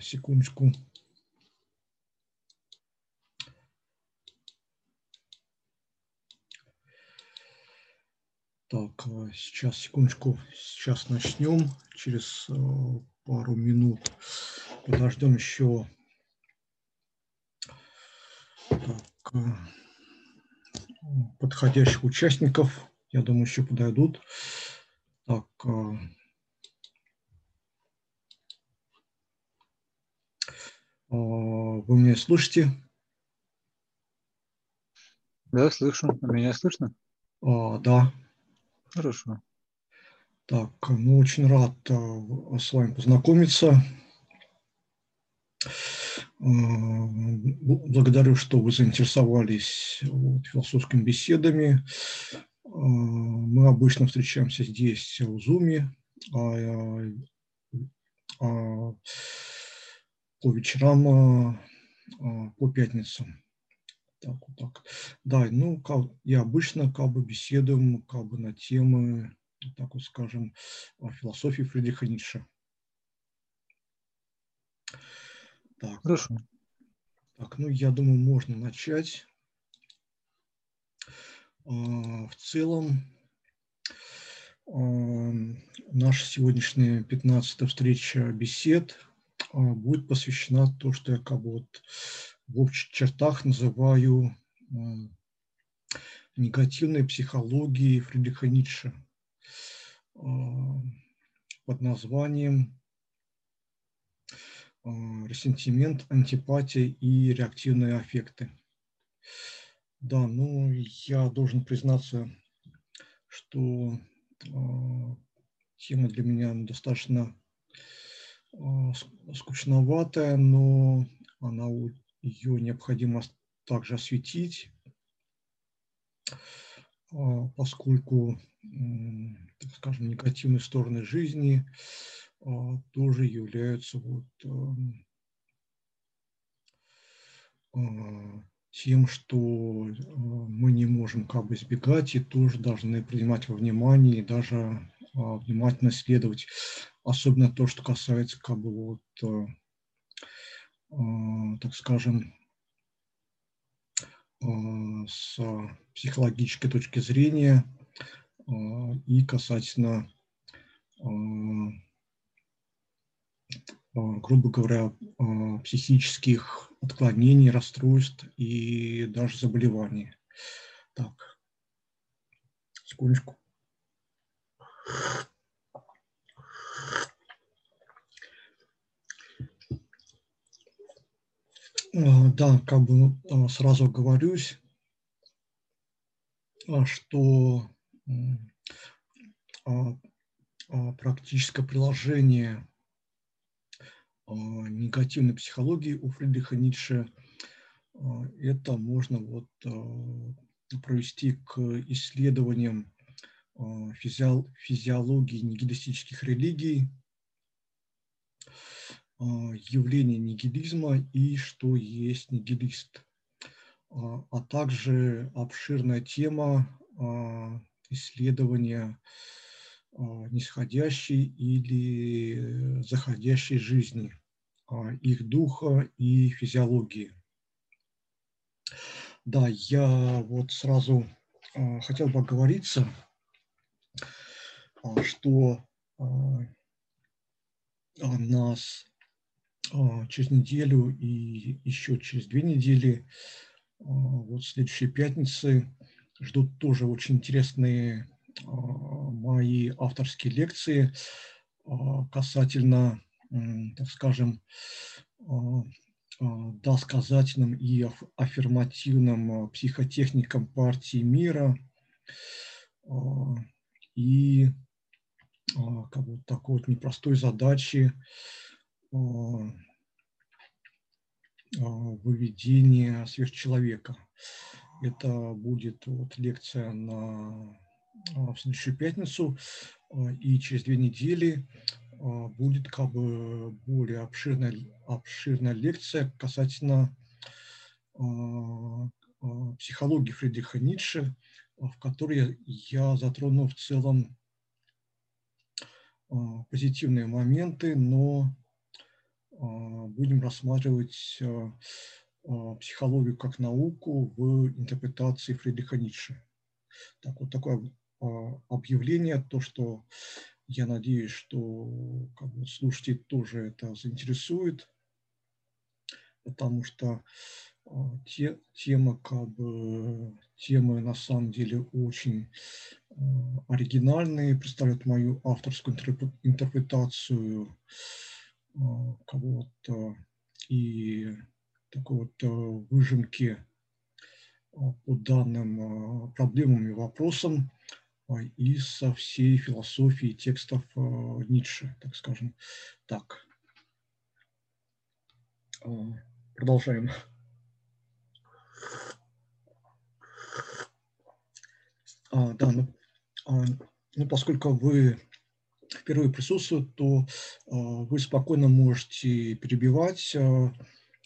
Секундочку. Так, сейчас, секундочку, сейчас начнем. Через пару минут подождем еще так, подходящих участников. Я думаю, еще подойдут. Так, вы меня слышите? Да, слышу. Меня слышно? А, да. Хорошо. Так, ну очень рад а, с вами познакомиться. Благодарю, что вы заинтересовались вот, философскими беседами. Мы обычно встречаемся здесь в вечерам, а, а, по пятницам. Так, вот так. Да, ну, как, и обычно как бы беседуем как бы на темы, так вот скажем, философии Фридриха Ницше. Так. Хорошо. Так, ну, я думаю, можно начать. А, в целом, наша сегодняшняя 15-я встреча бесед – а, будет посвящена то, что я как бы вот в общих чертах называю негативной психологией Фридриха Ницше а, под названием ресентимент, антипатия и реактивные аффекты. Да, ну я должен признаться, что тема для меня достаточно скучноватая, но она, ее необходимо также осветить, а, поскольку, так скажем, негативные стороны жизни а, тоже являются вот тем, что мы не можем как бы избегать и тоже должны принимать во внимание и даже внимательно следовать особенно то, что касается, как бы, вот, э, э, так скажем, э, с психологической точки зрения и касательно, грубо говоря, психических отклонений, расстройств и даже заболеваний. Так, секундочку. Э, да, как бы э, сразу говорюсь, э, что практическое приложение негативной психологии у Фридриха Ницше это можно вот провести к исследованиям физиологии нигилистических религий, а, явление нигилизма и что есть нигилист, а, а также обширная тема исследования нисходящей или заходящей жизни, их духа и физиологии. Да, я вот сразу хотел бы оговориться, что нас а, через неделю и еще через две недели, а, вот следующей пятницы, ждут тоже очень интересные а, мои авторские лекции касательно, так скажем, досказательным и аффирмативным психотехникам партии мира и как вот такой вот непростой задачи а, а, выведение сверхчеловека. Это будет вот лекция на, а, в следующую пятницу, и через две недели будет как бы более обширная, обширная лекция касательно психологии Фридриха Ницше, в которой я затрону в целом позитивные моменты, но будем рассматривать психологию как науку в интерпретации Фридриха Ницше. Так, вот такое объявление, то, что я надеюсь, что как бы, слушателей тоже это заинтересует, потому что те, тема, как бы, темы на самом деле очень оригинальные, представляют мою авторскую интерпретацию кого-то и такой вот выжимки по данным проблемам и вопросам из со всей философии текстов Ницше, так скажем так. Продолжаем. А, да, ну, а, ну, поскольку вы впервые присутствуете, то а, вы спокойно можете перебивать, а,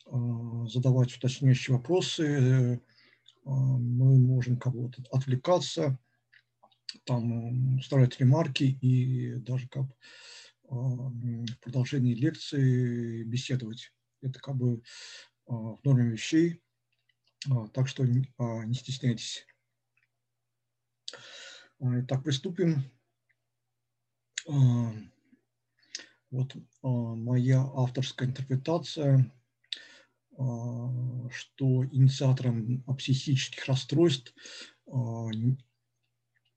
а, задавать уточняющие вопросы. Мы можем кого-то отвлекаться, там вставлять ремарки и даже как в продолжении лекции беседовать. Это как бы в норме вещей, так что не стесняйтесь. Итак, приступим. Вот моя авторская интерпретация, что инициатором психических расстройств,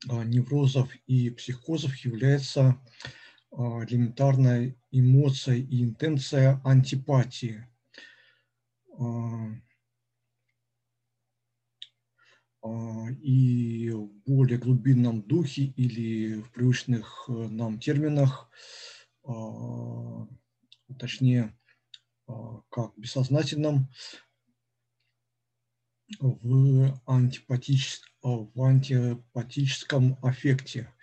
неврозов и психозов является элементарная эмоция и интенция антипатии – а, и в более глубинном духе или в привычных э, нам терминах, а, точнее, а, как бессознательном, в, антипатич... в антипатическом аффекте.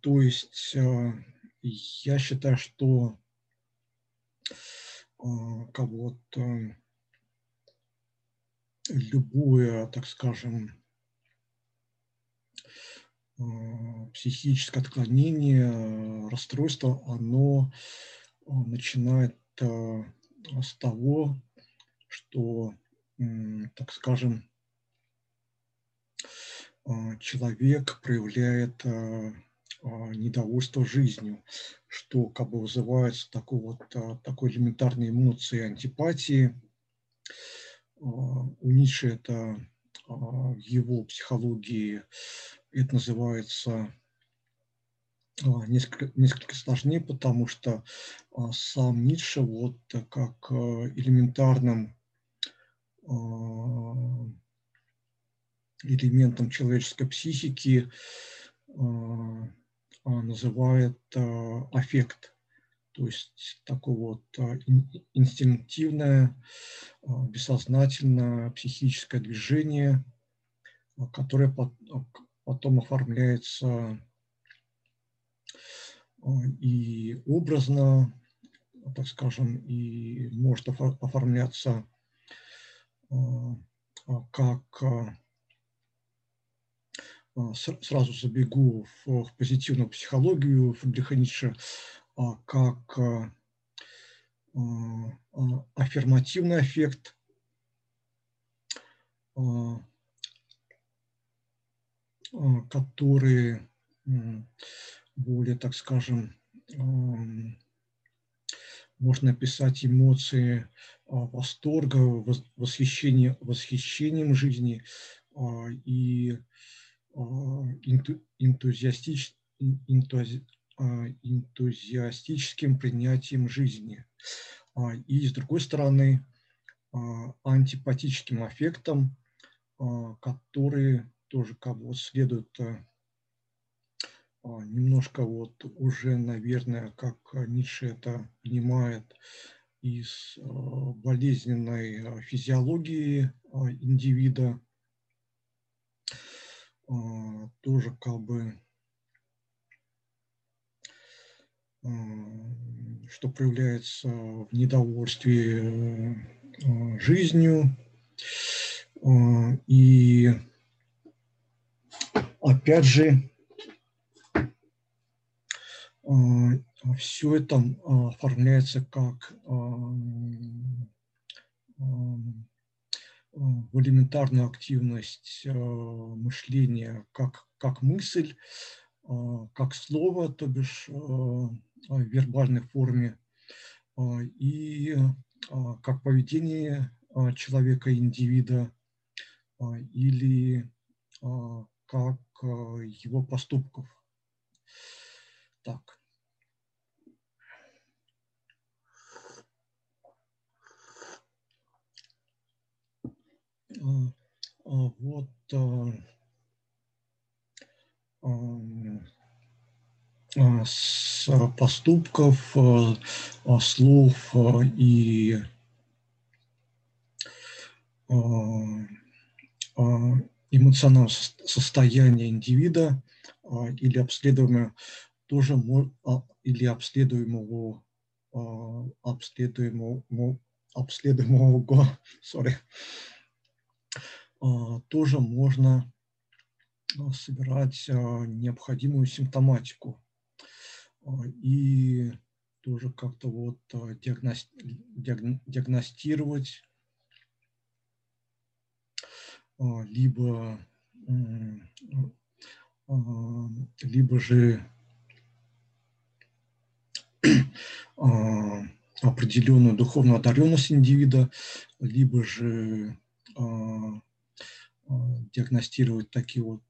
То есть я считаю, что как вот любое, так скажем, э, психическое отклонение, расстройство, оно э, начинает э, с того, что, так скажем, человек проявляет недовольство жизнью, что как бы вызывается такой вот такой элементарной эмоции антипатии, у Ницше это а, в его психологии это называется а, несколько, несколько сложнее, потому что сам Ницше вот как элементарным элементом человеческой психики называет аффект то есть такое вот а, инстинктивное, а, бессознательное психическое движение, а, которое потом оформляется и образно, так скажем, и может оформляться как сразу забегу в позитивную психологию Фридриха Ницше, как а, а, аффирмативный эффект, который более, так скажем, можно описать эмоции восторга, восхищения, восхищением жизни и энтузиастич, энтузи, а, энтузиастическим принятием жизни. А, и, с другой стороны, а, антипатическим аффектом, который тоже как вот следует немножко вот уже, наверное, как Ницше это понимает, из болезненной физиологии индивида, тоже как бы что проявляется в недовольстве э, жизнью. Э, и опять же, э, все это оформляется как в элементарную активность мышления как, как мысль, как слово, то бишь в вербальной форме, и как поведение человека, индивида, или как его поступков. Так. Вот с поступков, слов и эмоционального состояния индивида или обследуемого тоже или обследуемого обследуемого обследуемого sorry, тоже можно собирать необходимую симптоматику и тоже как-то вот диагностировать либо либо же определенную духовную одаренность индивида, либо же диагностировать такие вот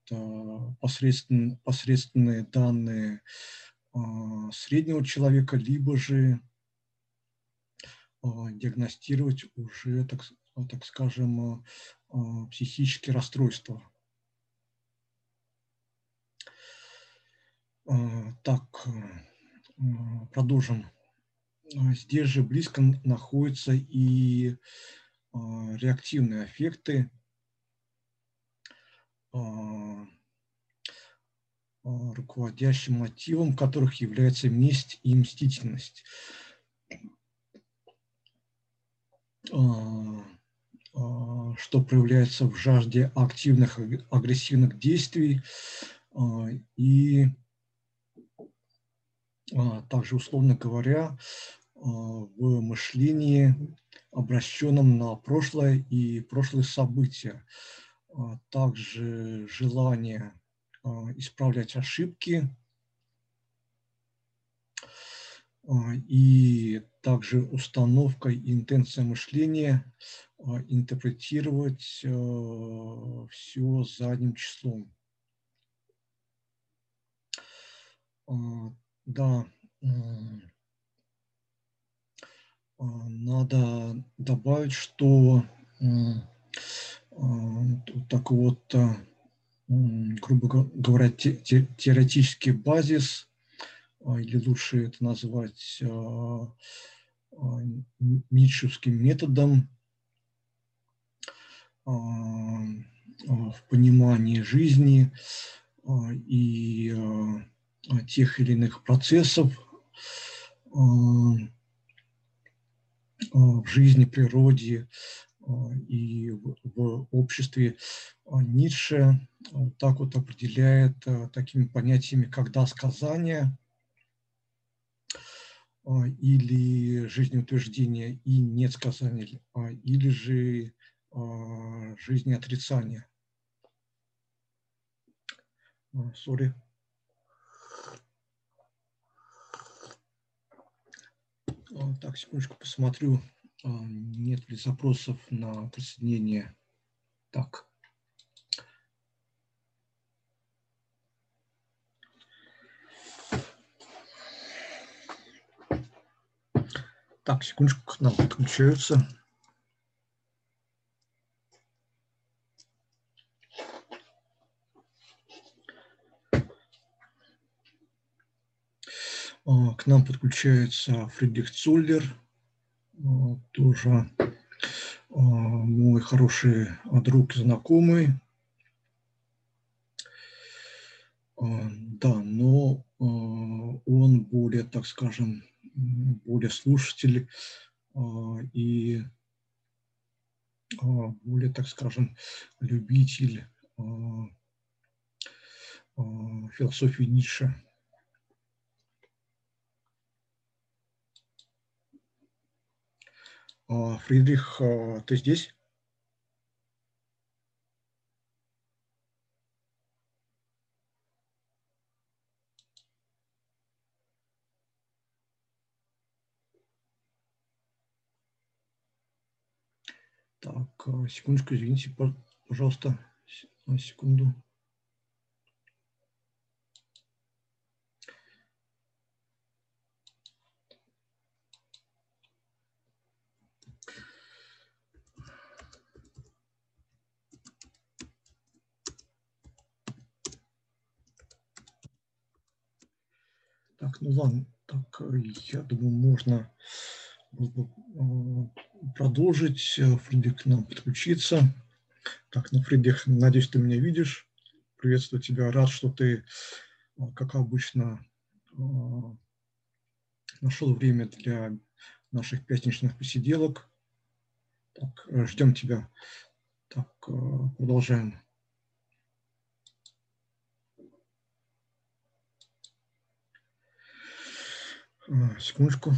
посредственные, посредственные данные среднего человека, либо же диагностировать уже, так, так скажем, психические расстройства. Так, продолжим. Здесь же близко находятся и реактивные эффекты, руководящим мотивом которых является месть и мстительность. Что проявляется в жажде активных агрессивных действий и также, условно говоря, в мышлении, обращенном на прошлое и прошлые события. Также желание исправлять ошибки и также установка и интенция мышления интерпретировать все задним числом. Да, надо добавить, что такой вот, грубо говоря, теоретический базис, или лучше это назвать ницшевским методом в понимании жизни и тех или иных процессов в жизни, природе и в обществе. Ницше так вот определяет такими понятиями, как сказание или жизнеутверждение и нет сказания, или же жизнеотрицание. Сори. Так, секундочку, посмотрю, нет ли запросов на присоединение. Так. Так, секундочку, к нам подключаются. А, к нам подключается Фридрих Цуллер, а, тоже а, мой хороший друг и знакомый. Да, но он более, так скажем, более слушатель и более, так скажем, любитель философии Ницше. Фридрих, ты здесь? Так, секундочку, извините, пожалуйста, секунду. Так, ну ладно, так, я думаю, можно продолжить. Фридрих к нам подключиться. Так, ну, Фридрих, надеюсь, ты меня видишь. Приветствую тебя. Рад, что ты, как обычно, нашел время для наших пятничных посиделок. Так, ждем тебя. Так, продолжаем. Секундочку.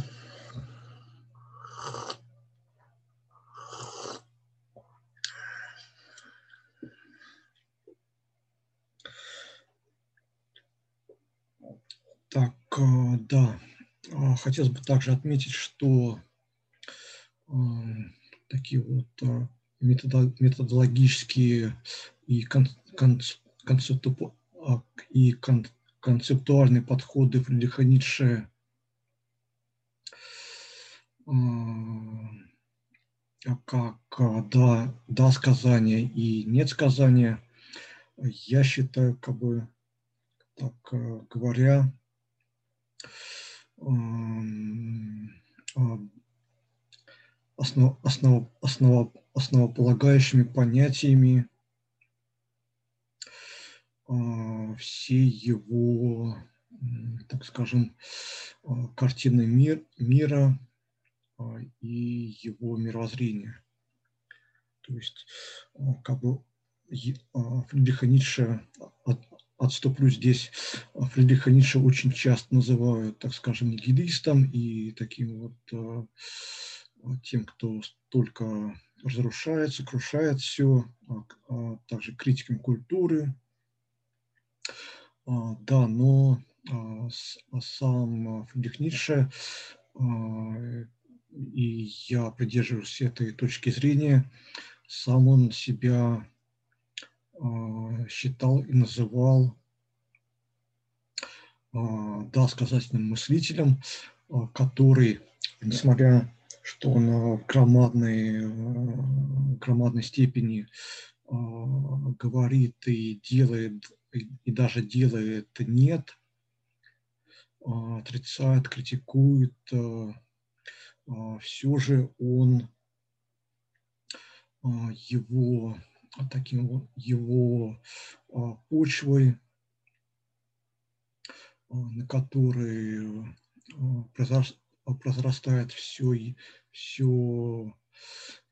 Так, э, да, а, хотелось бы также отметить, что э, такие вот э, методологические и, а, концептуальные подходы Фридриха Ницше как да, да сказания и нет сказания, я считаю, как бы, так говоря, основ, основ, основ, основополагающими понятиями всей его, так скажем, картины мир, мира и его мировоззрения. То есть как бы Фридриха Ницше отступлю здесь. Фридриха Ницше очень часто называют, так скажем, нигилистом и таким вот тем, кто только разрушает, сокрушает все, а, а также критиком культуры. А, да, но а, сам Фридрих Ницше, и я придерживаюсь этой точки зрения, сам он себя а, считал и называл а, досказательным мыслителем, а, который, несмотря что он в громадной, громадной степени говорит и делает, и даже делает нет, отрицает, критикует, все же он его а таким его а, почвой, а, на которой произрастает все, все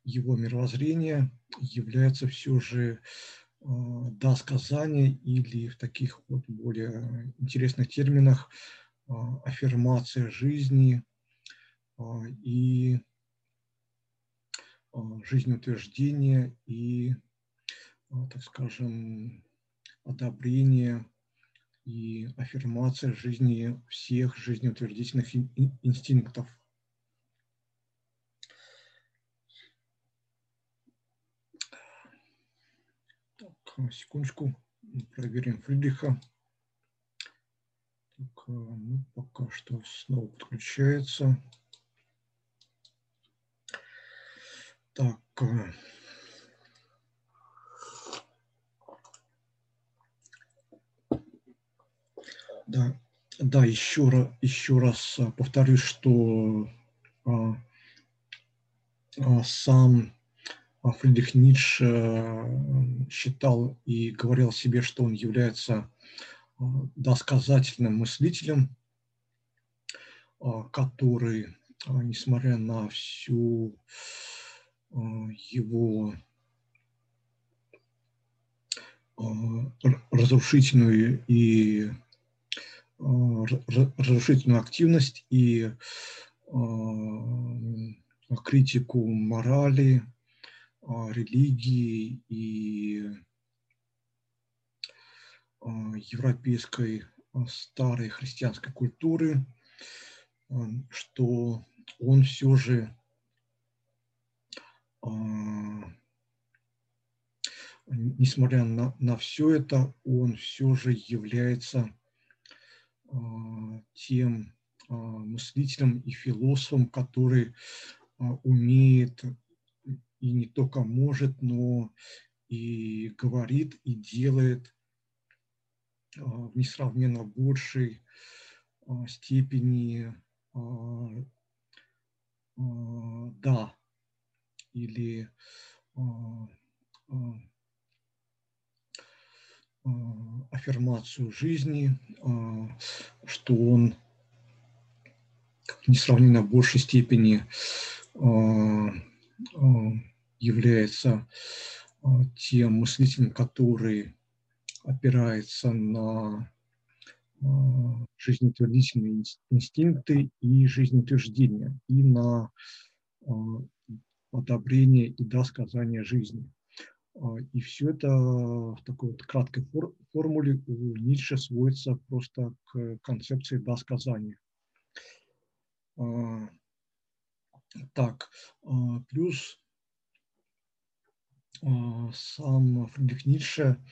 его мировоззрение, является все же да сказание или в таких вот более интересных терминах аффирмация жизни и жизнеутверждение и а, так скажем, одобрение и аффирмация жизни всех жизнеутвердительных инстинктов. Так, секундочку, проверим Фридриха. Так, а, ну, пока что снова подключается. Так, а, Да, да еще, раз, еще раз а, повторюсь, что а, а, сам Фридрих Ницше а, считал и говорил себе, что он является а, досказательным мыслителем, который, несмотря на всю его разрушительную и разрушительную активность и критику морали, религии и европейской старой христианской культуры, что он все же несмотря на, на все это, он все же является тем мыслителем и философом, который умеет и не только может, но и говорит, и делает в несравненно большей степени да или аффирмацию жизни, что он в несравненно большей степени является тем мыслителем, который опирается на жизнеутвердительные инстинкты и жизнеутверждения, и на одобрение и досказание жизни. И все это в такой вот краткой формуле у Ницше сводится просто к концепции досказания. Так, плюс сам Фридрих Ницше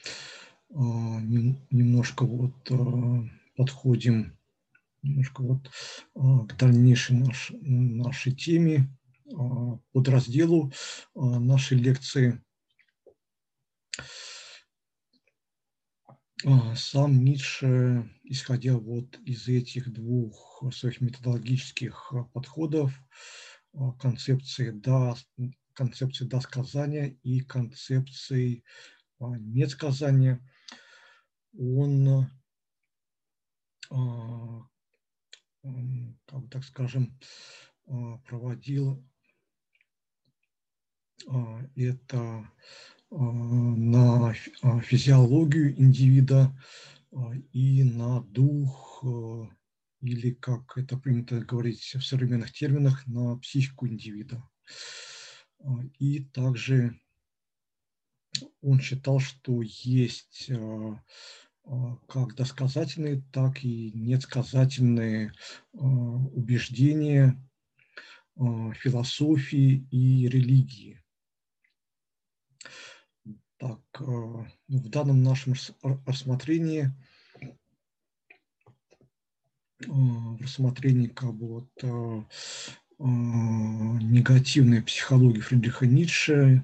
немножко вот подходим немножко вот к дальнейшей наш, нашей теме, подразделу нашей лекции. Сам Ницше, исходя вот из этих двух своих методологических подходов, концепции да, концепции досказания и концепции несказания, он, как бы так скажем, проводил это на физиологию индивида и на дух, или, как это принято говорить в современных терминах, на психику индивида. И также он считал, что есть как досказательные, так и недосказательные убеждения философии и религии. Так, э, в данном нашем рассмотрении, э, в рассмотрении как бы вот э, негативной психологии Фридриха Ницше,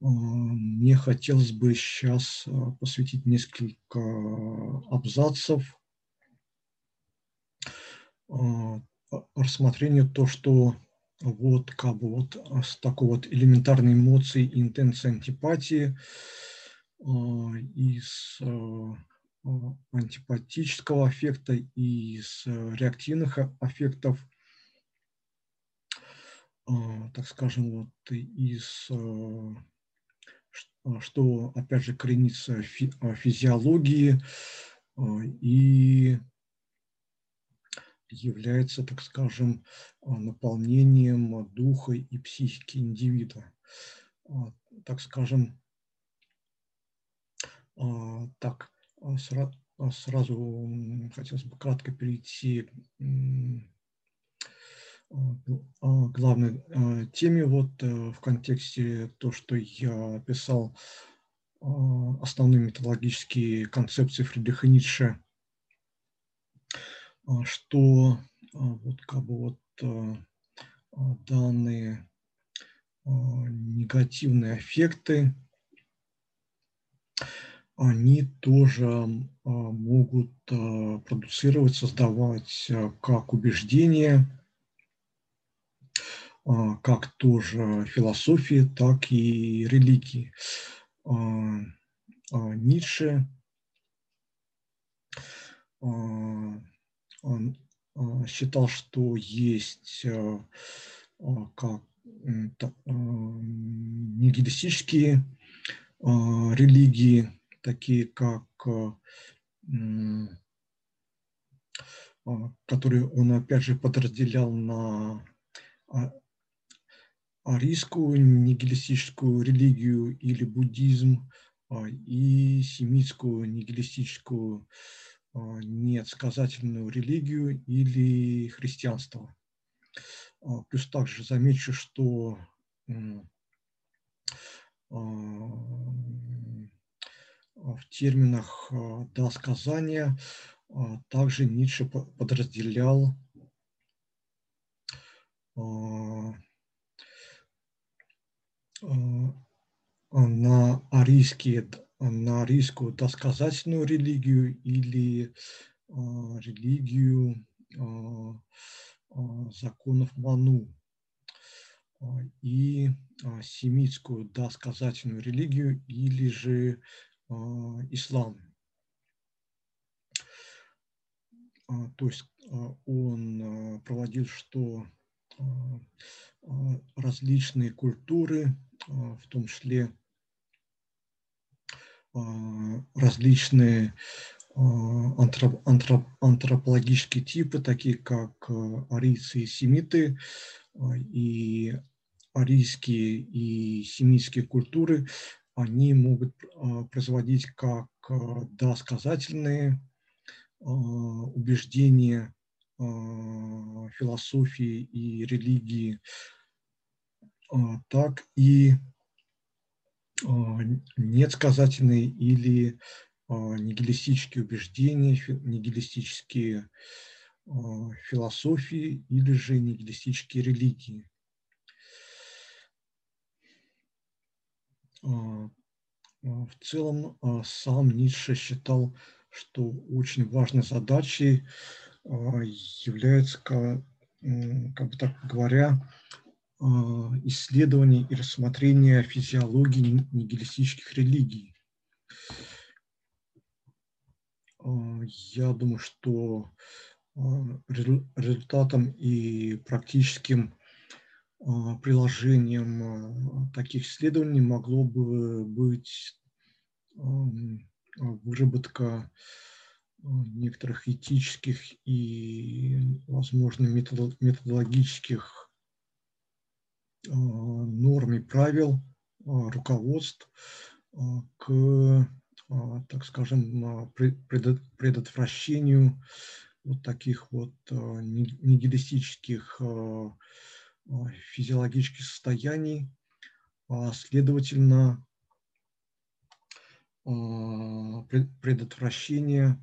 мне хотелось бы сейчас посвятить несколько абзацев рассмотрению то, что вот как бы вот а, с такой вот элементарной эмоцией, интенции антипатии, а, из а, антипатического аффекта и из реактивных аффектов, так скажем, вот из что, опять же, коренится в физиологии и является, так скажем, а, наполнением духа и психики индивида. А, так скажем, а, так, сразу хотелось бы кратко перейти к главной теме вот э, в контексте то, что я описал основные методологические концепции Фридриха Ницше что а, вот как бы вот а, данные негативные эффекты, они тоже могут продуцировать, создавать как убеждения, как тоже философии, так и религии. Ницше а, считал, что есть а, а, как нигилистические религии, такие как которые он опять же подразделял на арийскую нигилистическую религию или буддизм и семитскую нигилистическую несказательную религию или христианство. Плюс также замечу, что в терминах досказания также Ницше подразделял на арийские, на арийскую досказательную религию или религию законов Ману и семитскую досказательную религию или же ислам. То есть он проводил, что различные культуры, в том числе различные антроп, антроп, антропологические типы, такие как арийцы и семиты, и арийские и семитские культуры, они могут производить как досказательные убеждения философии и религии, так и несказательные или нигилистические убеждения, нигилистические философии или же нигилистические религии. В целом сам Ницше считал, что очень важной задачей является, как бы так говоря, исследование и рассмотрение физиологии нигилистических религий. Я думаю, что результатом и практическим приложением таких исследований могло бы быть выработка некоторых этических и, возможно, методологических норм и правил, руководств к, так скажем, предотвращению вот таких вот нигилистических физиологических состояний, следовательно, предотвращение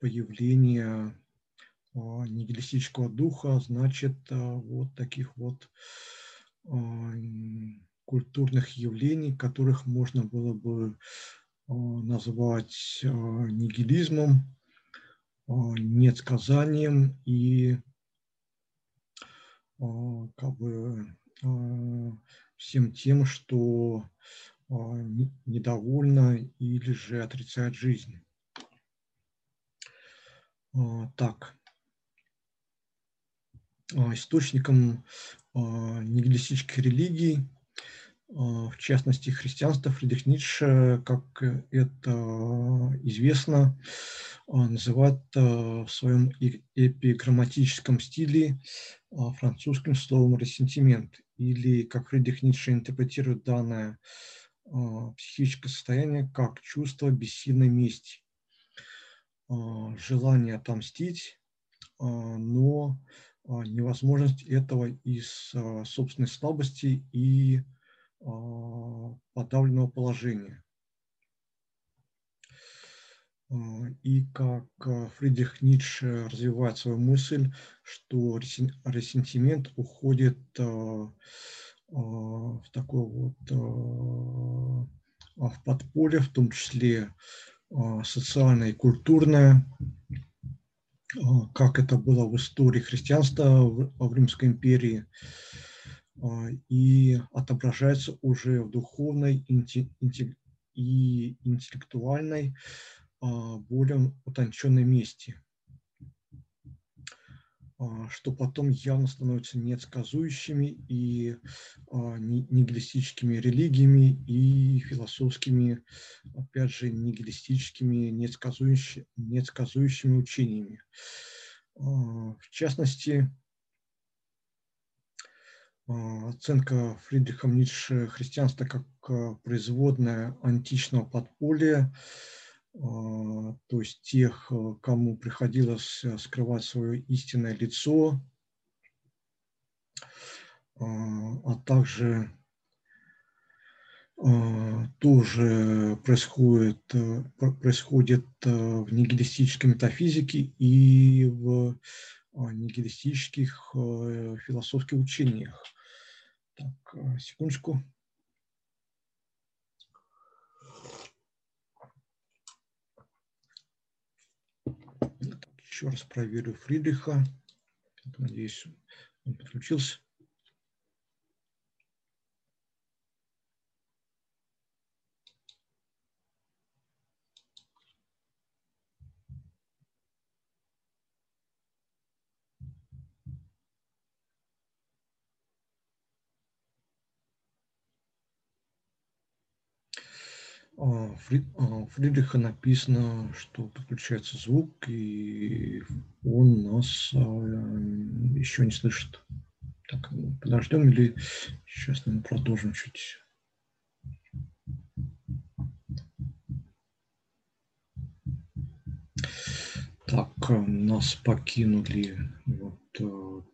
появления нигилистического духа, значит, вот таких вот культурных явлений, которых можно было бы назвать нигилизмом, несказанием и как бы всем тем, что недовольно или же отрицает жизнь. Так, источником нигилистических религий, в частности христианства, Фридрих Ницше, как это известно, называет в своем эпиграмматическом стиле французским словом «ресентимент», или, как Фридрих Ницше интерпретирует данное психическое состояние, как чувство бессильной мести, желание отомстить, но невозможность этого из собственной слабости и подавленного положения. И как Фридрих Ницше развивает свою мысль, что ресентимент уходит в такое вот в подполье, в том числе социальное и культурное, как это было в истории христианства в Римской империи, и отображается уже в духовной и интеллектуальной более утонченной месте, что потом явно становится недсказующими и нигилистическими религиями и философскими, опять же, нигилистическими недсказующими, недсказующими учениями. В частности, оценка Фридрихом Ницше христианства как производная античного подполья, то есть тех, кому приходилось скрывать свое истинное лицо, а также тоже происходит, происходит в нигилистической метафизике и в нигилистических философских учениях. Так, секундочку. Так, еще раз проверю Фридриха. Надеюсь, он подключился. Фридриха написано, что подключается звук, и он нас а, еще не слышит. Так, ну, подождем или сейчас мы продолжим чуть. Так, нас покинули вот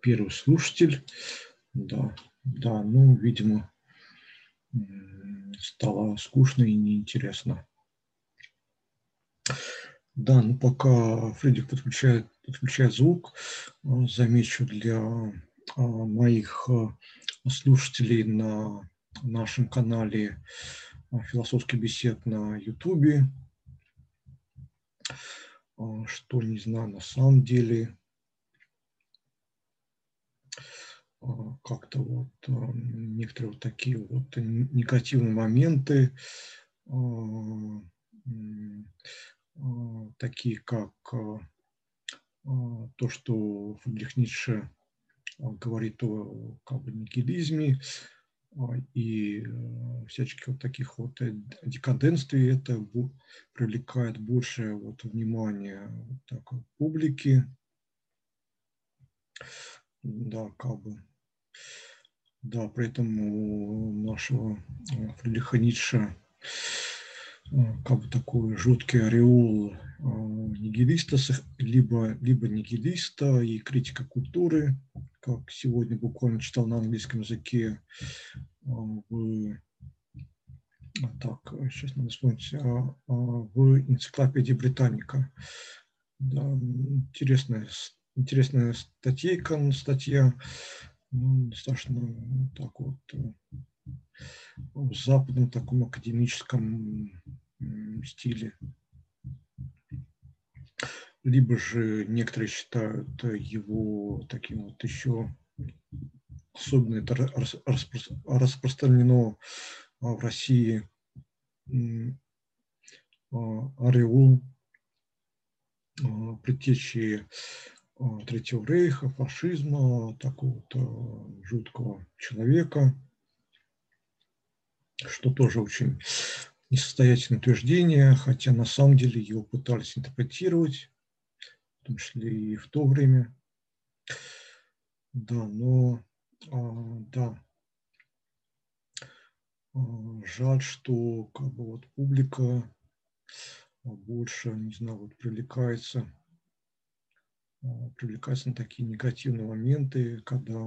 первый слушатель. Да, да, ну, видимо, стало скучно и неинтересно. Да, ну пока Фредик подключает, подключает звук, э, замечу для э, моих э, слушателей на нашем канале «Философский бесед» на Ютубе, что, не знаю, на самом деле А, как-то вот а, некоторые вот такие вот негативные моменты, а, такие как то, что Фридрих Ницше говорит о как бы, нигилизме и всяческих вот таких вот э, декаденствий, это привлекает больше вот внимания вот так, публики. Да, как бы да, при этом у нашего э, Фридриха Ницше э, как бы такой жуткий ореол э, нигилиста, либо, либо нигилиста и критика культуры, как сегодня буквально читал на английском языке в так, сейчас надо вспомнить, в энциклопедии Британика. Да, интересная, интересная статейка, статья ну, достаточно ну, так вот э, в западном таком академическом стиле. Либо же некоторые считают его таким вот еще, особенно это распространено в России, ореол предтечи Третьего Рейха, фашизма, такого-то жуткого человека, что тоже очень несостоятельное утверждение, хотя на самом деле его пытались интерпретировать, в том числе и в то время. Да, но а, да, а, жаль, что как бы вот публика больше, не знаю, вот привлекается Э, привлекаться на такие негативные моменты, когда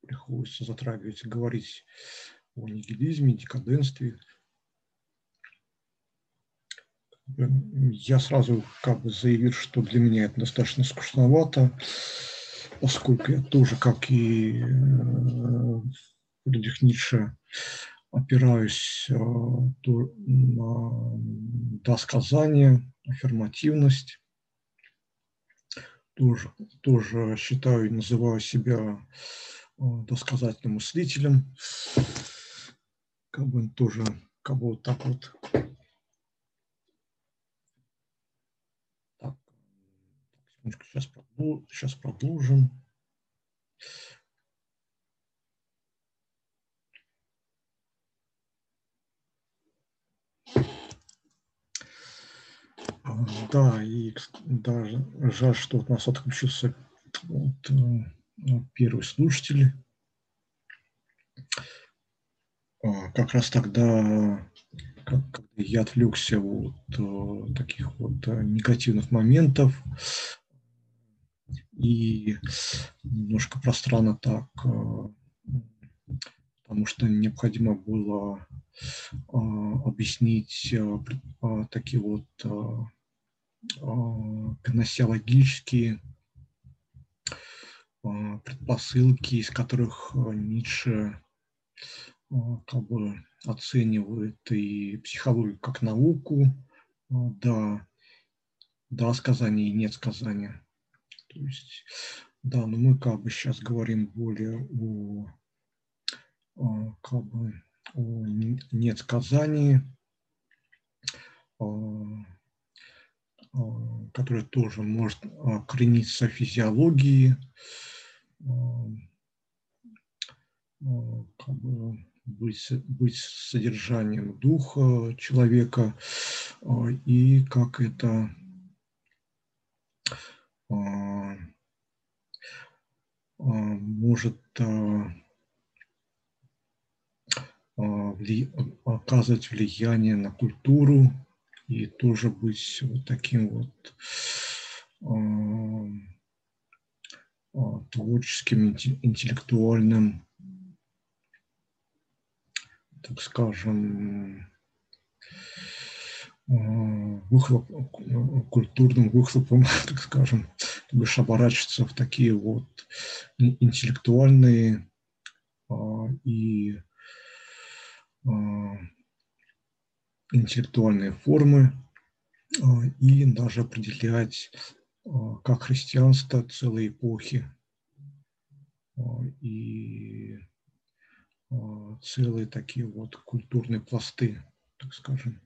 приходится затрагивать, говорить о нигилизме, декаденстве. Я сразу как бы заявил, что для меня это достаточно скучновато, поскольку я тоже, как и Фридрих э, Ницше, опираюсь э, на досказание, аффирмативность тоже, тоже считаю и называю себя э, досказательным мыслителем. Как бы тоже, как бы вот так вот. Так, сейчас, сейчас продолжим. Да, и даже жаль, что у нас отключился вот, э, первый слушатель. как раз тогда, когда я отвлекся от таких вот негативных моментов и немножко пространно так, потому что необходимо было объяснить такие вот гносеологические предпосылки, из которых Ницше как бы оценивает и психологию как науку, да, да сказания и нет сказания. То есть, да, но мы как бы сейчас говорим более о, как бы о нет сказании, которое тоже может корениться в физиологии, как бы быть, быть содержанием духа человека. И как это может оказывать влияние на культуру и тоже быть вот таким вот творческим, интеллектуальным, так скажем, выхлоп, культурным выхлопом, так скажем, будешь оборачиваться в такие вот интеллектуальные и интеллектуальные формы и даже определять как христианство целой эпохи и целые такие вот культурные пласты, так скажем.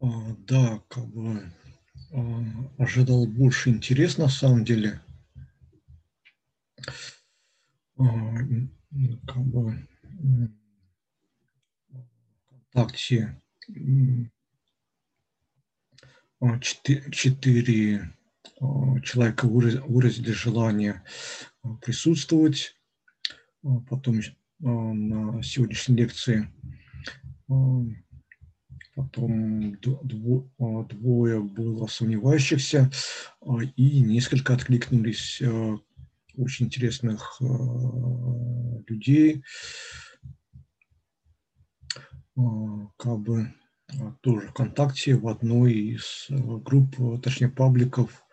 А, да, как бы а, ожидал больше интерес на самом деле. А, как бы ВКонтакте четыре, четыре человека выразили желание присутствовать. Потом на сегодняшней лекции потом а, двое было сомневающихся, а, и несколько откликнулись а, очень интересных людей, как бы тоже ВКонтакте в одной из групп, точнее пабликов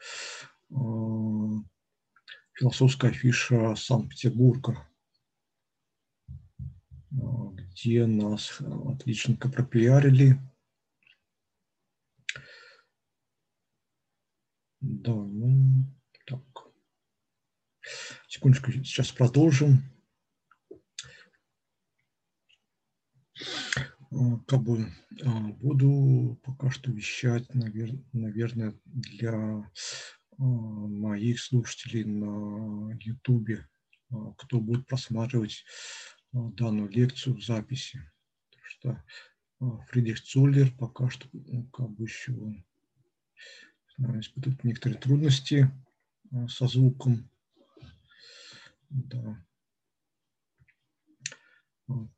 философская афиша Санкт-Петербурга, где нас отличненько пропиарили. Да, ну, так. Секундочку, сейчас продолжим. А, как бы а, буду пока что вещать, наверное, для моих слушателей на YouTube, кто будет просматривать данную лекцию в записи. Так что Фридрих Цуллер пока что ну, как бы еще испытывает некоторые трудности а, со звуком. Да.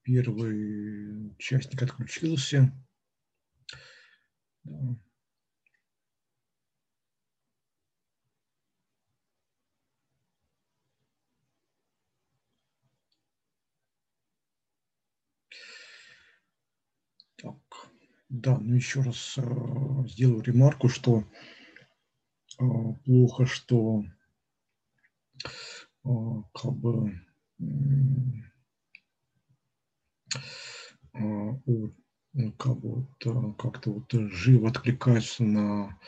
Первый участник отключился. Да. Так, да, ну еще раз э, сделаю ремарку, что а, плохо, что а, как бы а, у ну, как вот, как-то вот живо откликаются на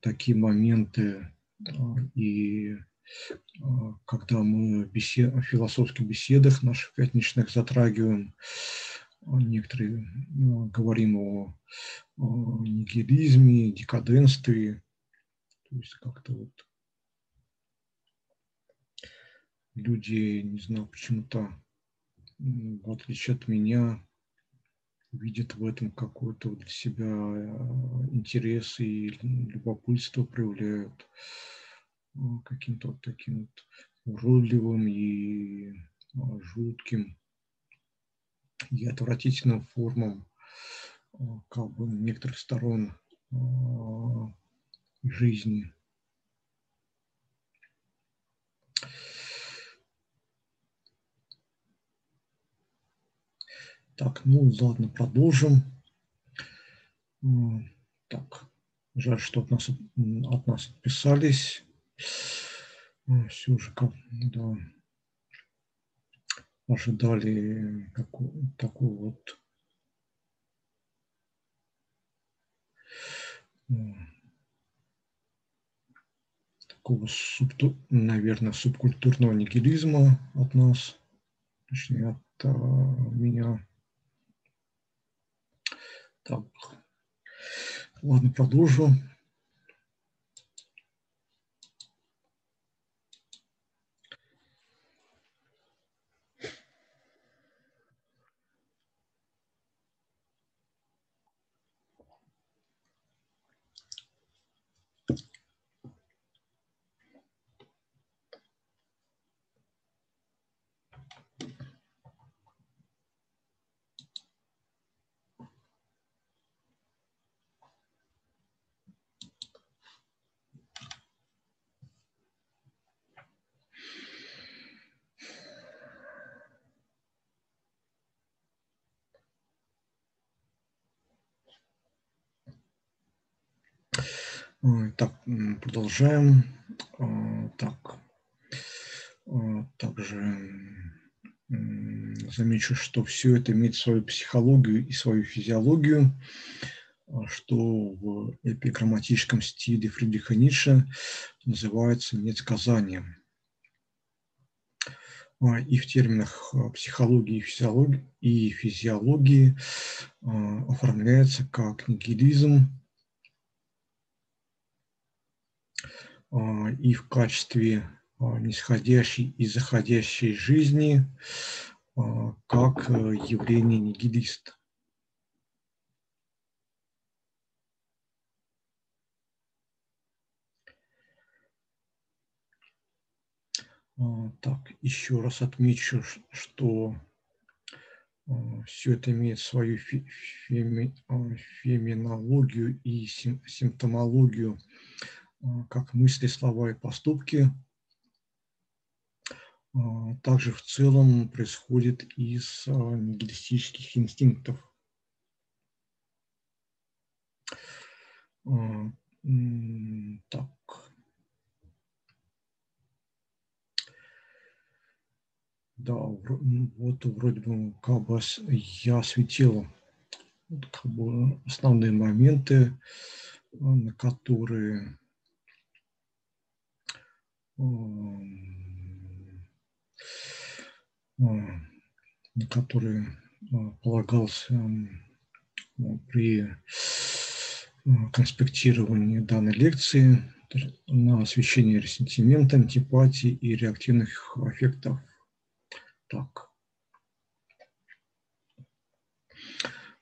такие моменты и когда мы бесед, в философских беседах наших пятничных затрагиваем, некоторые говорим о, о нигилизме, декаденстве, то есть как-то вот люди, не знаю, почему-то, в отличие от меня, видят в этом какой-то для себя э, интерес и любопытство проявляют э, каким-то вот таким вот уродливым и э, жутким и отвратительным формам как бы некоторых сторон жизни. Так, ну ладно, продолжим. Так, жаль, что от нас, от нас отписались. Все уже да, ожидали какой, такой вот такого, субту, наверное, субкультурного нигилизма от нас, точнее, от а, меня. Так, ладно, продолжу. Так, продолжаем. А, так, а, также замечу, что все это имеет свою психологию и свою физиологию, а, что в эпиграмматическом стиле Фридриха Ницше называется недсказанием. И в терминах психологии и физиологии оформляется как нигилизм, и в качестве а, нисходящей и заходящей жизни а, как э, явление нигилиста. Так, еще раз отмечу, что все это имеет свою феминологию и симптомологию а, как мысли, слова и поступки, а, также в целом происходит из а, нигилистических инстинктов. Так. Да, вот вроде бы как бы я осветил как бы основные моменты, на которые на который полагался при конспектировании данной лекции на освещение ресентимента, антипатии и реактивных аффектов. Так.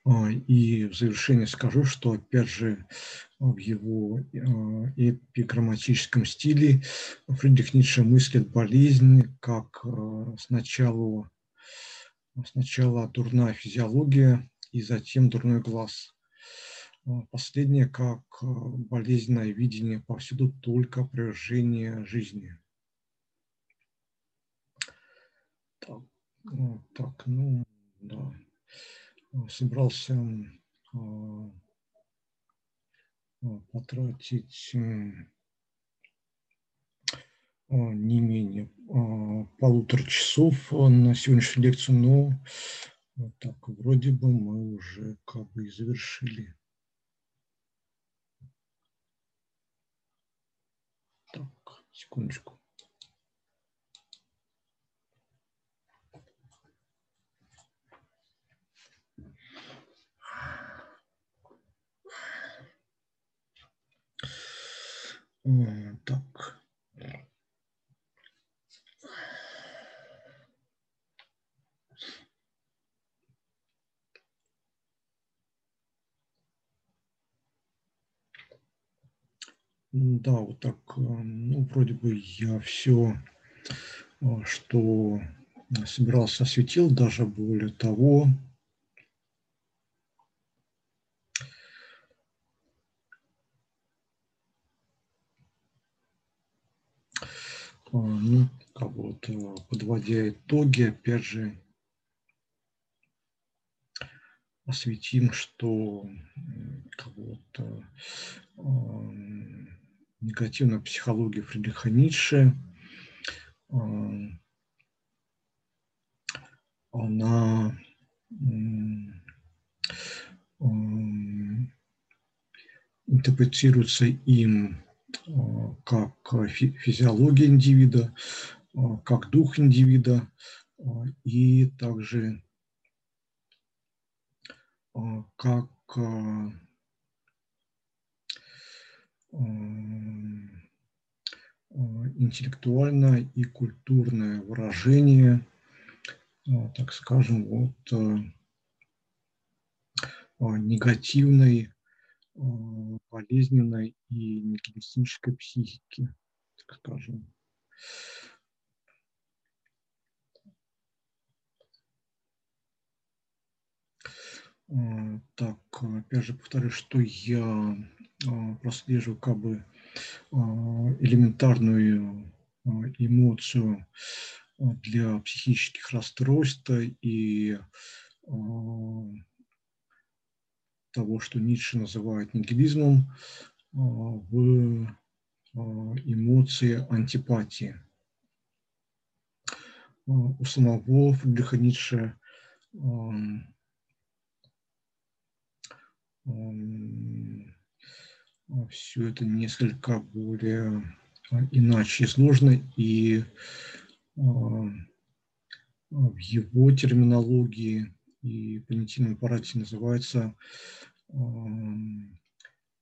А, и в завершение скажу, что, опять же, в его а, эпиграмматическом стиле Фридрих Ницше мыслит болезнь как а, сначала, сначала дурная физиология и затем дурной глаз. Последнее как болезненное видение повсюду только превращение жизни. Так, так ну, да собрался потратить а, не менее полутора часов на сегодняшнюю лекцию, но Вот так, вроде бы мы уже как бы и завершили. Так, секундочку. Так. Да, вот так, э, ну, вроде бы я все, э, что собирался, осветил, даже более того. Ну, как вот, подводя итоги, опять же, осветим, что как вот, негативная психология Фридриха Ницше, а, она интерпретируется им а, как физиология индивида, а, как дух индивида и также как интеллектуальное и культурное выражение, так скажем, вот негативной, болезненной и нигилистической психики, так скажем. Так, опять же повторю, что я а, прослеживаю как бы а, элементарную а, эмоцию для психических расстройств и того, что Ницше называет нигилизмом, в эмоции антипатии. У самого Фридриха Ницше все это несколько более а, иначе сложно, и а, в его терминологии и понятийном аппарате называется а,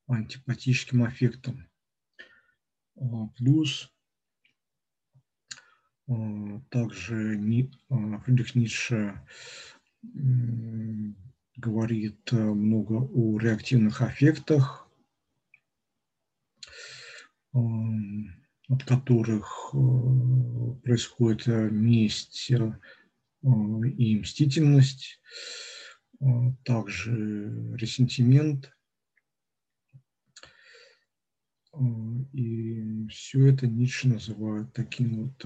антипатическим аффектом. Плюс также Фридрих Ницше говорит много о реактивных аффектах, от которых э, происходит э, месть э, и мстительность, также ресентимент. И все это Ницше называет такими вот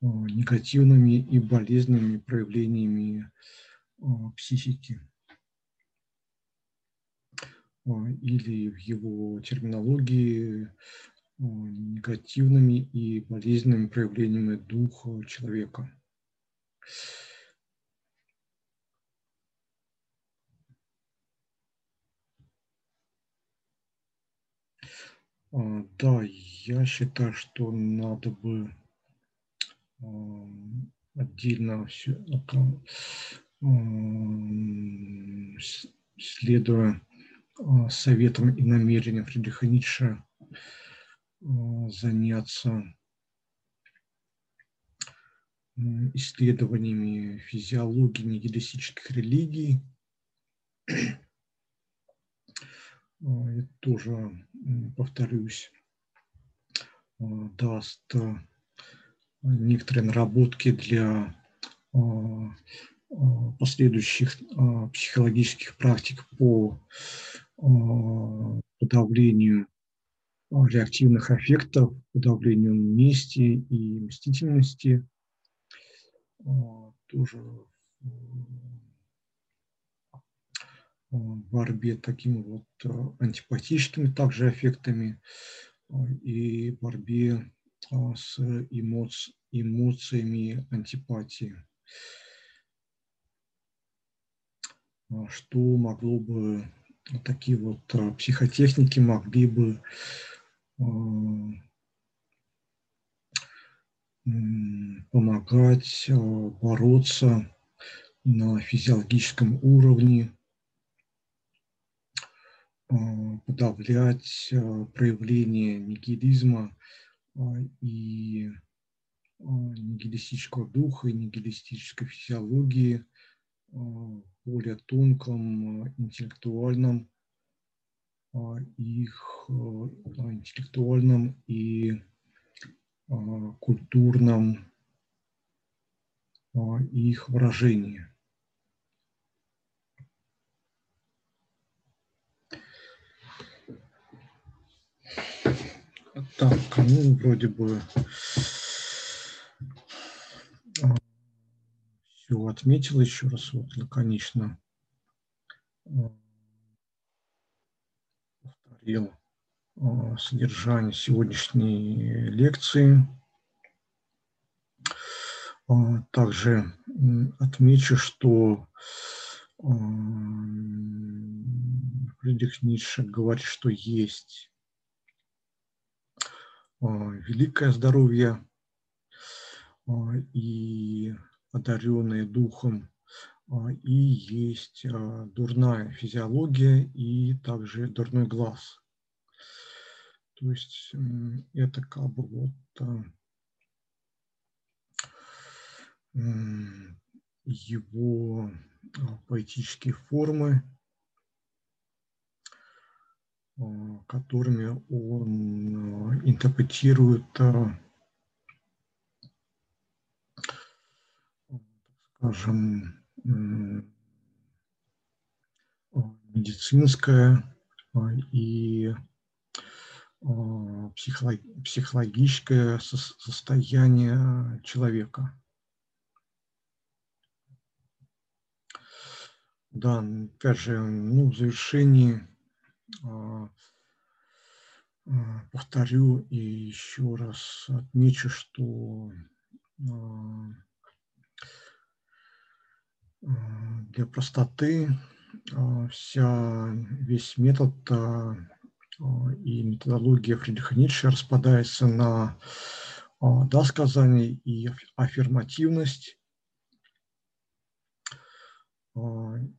негативными и болезненными проявлениями психики. Или в его терминологии негативными и болезненными проявлениями духа человека. А, да, я считаю, что надо бы отдельно все, следуя Э, советом и намерением Фридриха Ницше э, заняться исследованиями физиологии нигилистических религий. Это тоже, повторюсь, даст некоторые наработки для последующих психологических практик по подавлению реактивных аффектов, подавлению мести и мстительности, тоже в борьбе такими вот антипатическими также аффектами и борьбе с эмоци эмоциями антипатии. что могло бы, такие вот психотехники могли бы помогать бороться на физиологическом уровне, подавлять проявление нигилизма и нигилистического духа и нигилистической физиологии в более тонком интеллектуальном их интеллектуальном и культурном их выражении. Так, ну, вроде бы все отметил еще раз, вот лаконично повторил содержание сегодняшней лекции. Также отмечу, что Фридрих Ницше говорит, что есть великое здоровье и одаренные духом, и есть дурная физиология и также дурной глаз. То есть это как бы вот его поэтические формы, которыми он интерпретирует скажем, медицинское и психологическое состояние человека. Да, опять же, ну, в завершении а, а, повторю и еще раз отмечу, что а, для простоты вся, весь метод и методология Фридриха Ницше распадается на досказание и аффирмативность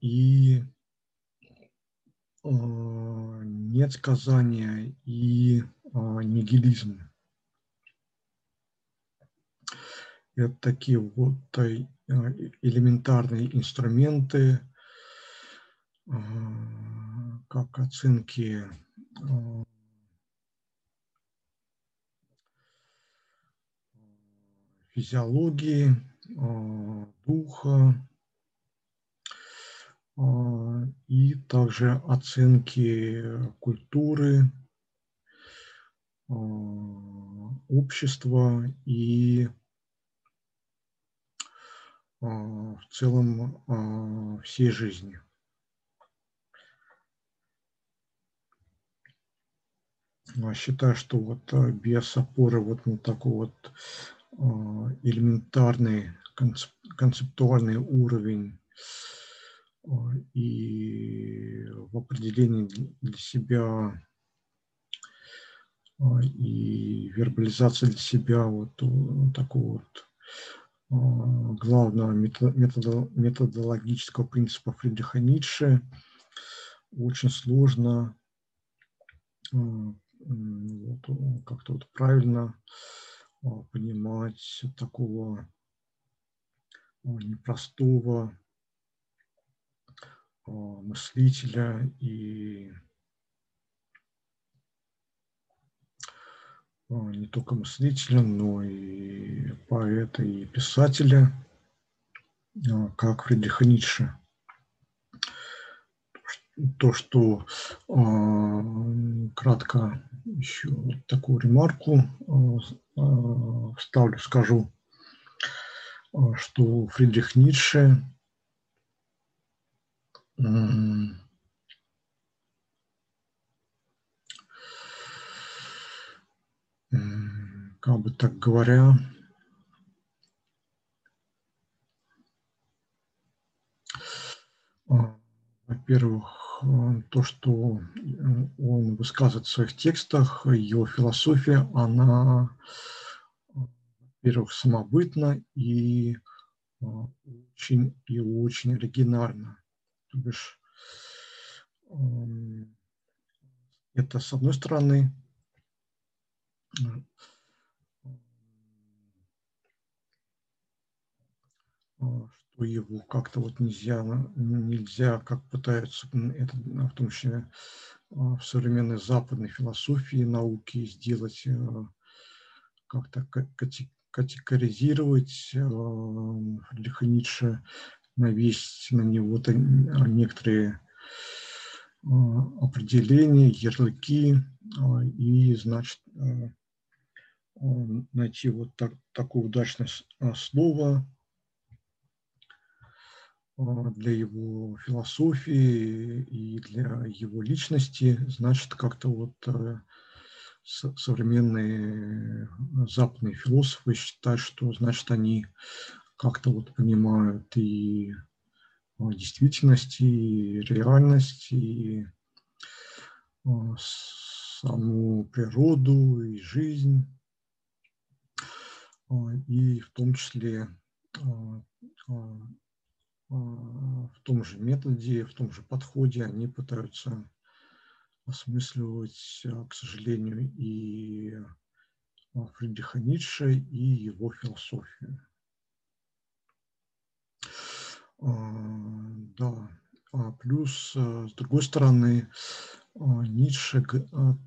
и нет сказания и нигилизм. Это такие вот э, элементарные инструменты, как оценки физиологии, духа и также оценки культуры, общества и в целом всей жизни. Считаю, что вот э, без опоры вот на такой вот э, элементарный концептуальный уровень э, и в определении для себя и вербализация для себя вот такого вот главного методологического принципа Фридриха Ницше очень сложно вот, как-то вот правильно а, понимать такого а, непростого а, мыслителя и не только мыслителя, но и поэта и писателя, как Фридриха Ницше то, что э, кратко еще такую ремарку э, вставлю, скажу, что Фридрих Ницше как бы так говоря, во-первых, то, что он высказывает в своих текстах, его философия, она, во-первых, самобытна и очень и очень оригинальна. То бишь, это, с одной стороны, его как-то вот нельзя, нельзя, как пытаются, это, в том числе в современной западной философии науки, сделать как-то категоризировать Фридриха Ницше, навесить на него некоторые определения, ярлыки, и, значит, найти вот так, такое удачное слово для его философии и для его личности, значит, как-то вот современные западные философы считают, что, значит, они как-то вот понимают и действительность, и реальность, и саму природу, и жизнь, и в том числе в том же методе, в том же подходе они пытаются осмысливать, к сожалению, и Фридриха Ницше, и его философию. Да, а плюс, с другой стороны, Ницше,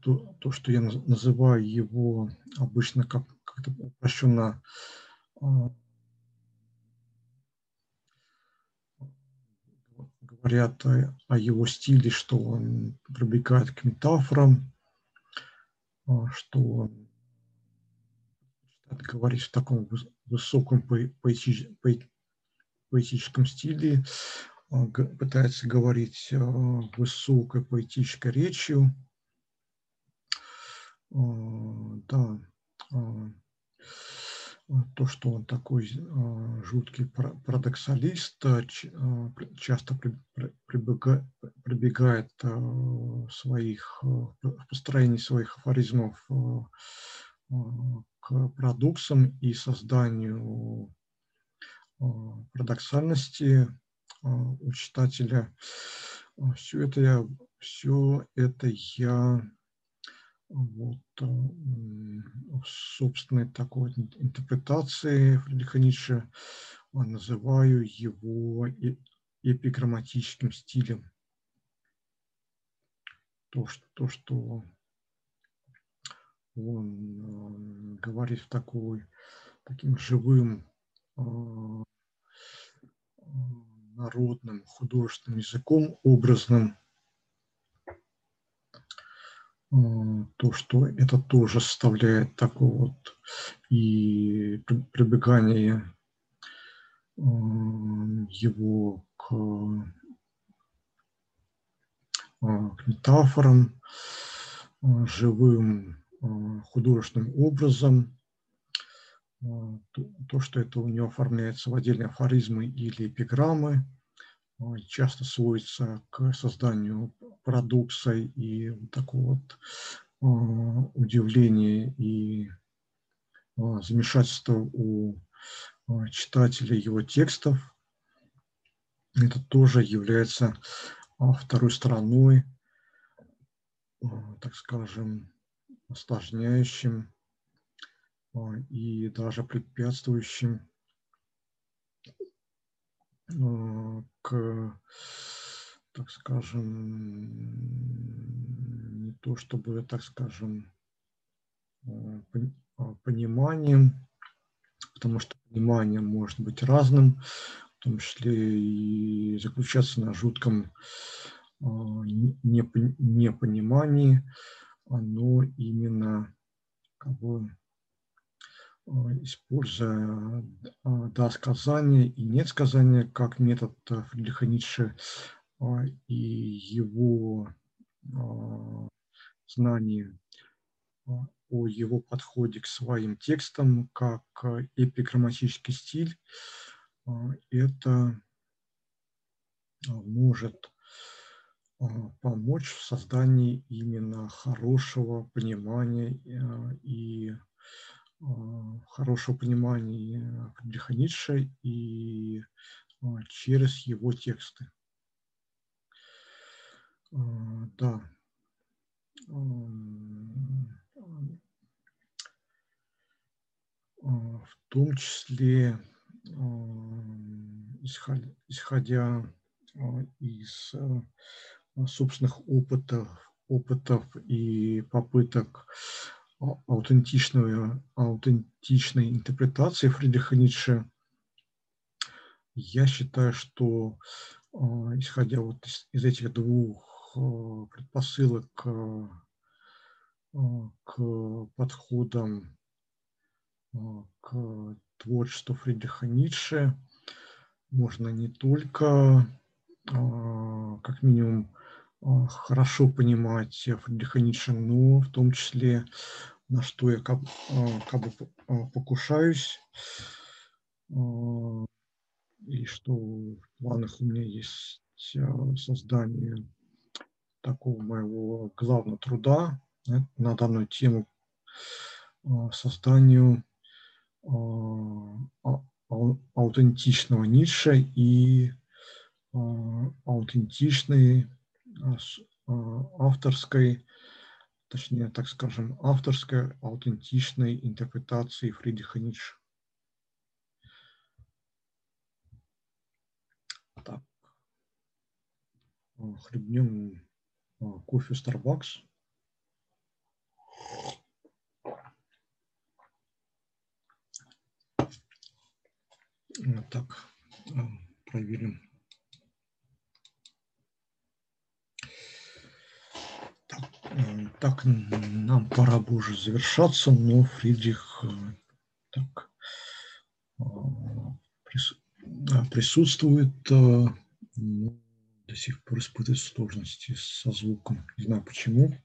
то, то, что я называю его обычно как, как-то упрощенно говорят о, о его стиле, что он прибегает к метафорам, а, что он говорит в таком высоком поэтическом стиле, а, пытается говорить а, высокой поэтической речью. Да, то, что он такой а, жуткий парадоксалист, а, а, часто прибегает своих, в построении своих афоризмов к парадоксам и созданию парадоксальности у читателя. Все это я, все это я вот, э, собственной такой интерпретации Фридриха Ницше называю его эпиграмматическим стилем. То, что, то, что он э, говорит в такой, таким живым э, народным художественным языком, образным, то, что это тоже составляет такое вот и прибегание его к, к метафорам, живым художественным образом, то, что это у него оформляется в отдельные афоризмы или эпиграммы – часто сводится к созданию парадокса и такого вот а, удивления и а, замешательства у читателя его текстов. Это тоже является второй стороной, так скажем, осложняющим и даже препятствующим Э, к, так скажем, не то чтобы, так скажем, э, а, пониманием, потому что понимание может быть разным, в том числе и заключаться на жутком э, непонимании, но именно как бы Э, используя э, да сказание и нет сказания как метод э, Фридриха Ницше и его знание о его подходе к своим текстам как эпиграмматический стиль, это может помочь в создании именно хорошего понимания и хорошего понимания Фридриха Ницше и через его тексты. Да. В том числе, исходя из собственных опытов, опытов и попыток аутентичной, аутентичной интерпретации Фридриха Ницше, я считаю, что исходя вот из, из этих двух предпосылок к подходам к творчеству Фридриха Ницше, можно не только как минимум хорошо понимать Фридриха Ницше, но в том числе на что я как, как бы покушаюсь, и что в планах у меня есть создание такого моего главного труда на данную тему созданию аутентичного ниша и аутентичной авторской, точнее, так скажем, авторской аутентичной интерпретации Фридриха Ницше. Так. Хлебнем кофе Starbucks. Так, проверим. Так, нам пора бы уже завершаться, но Фридрих так, присутствует, до сих пор испытывает сложности со звуком. Не знаю почему.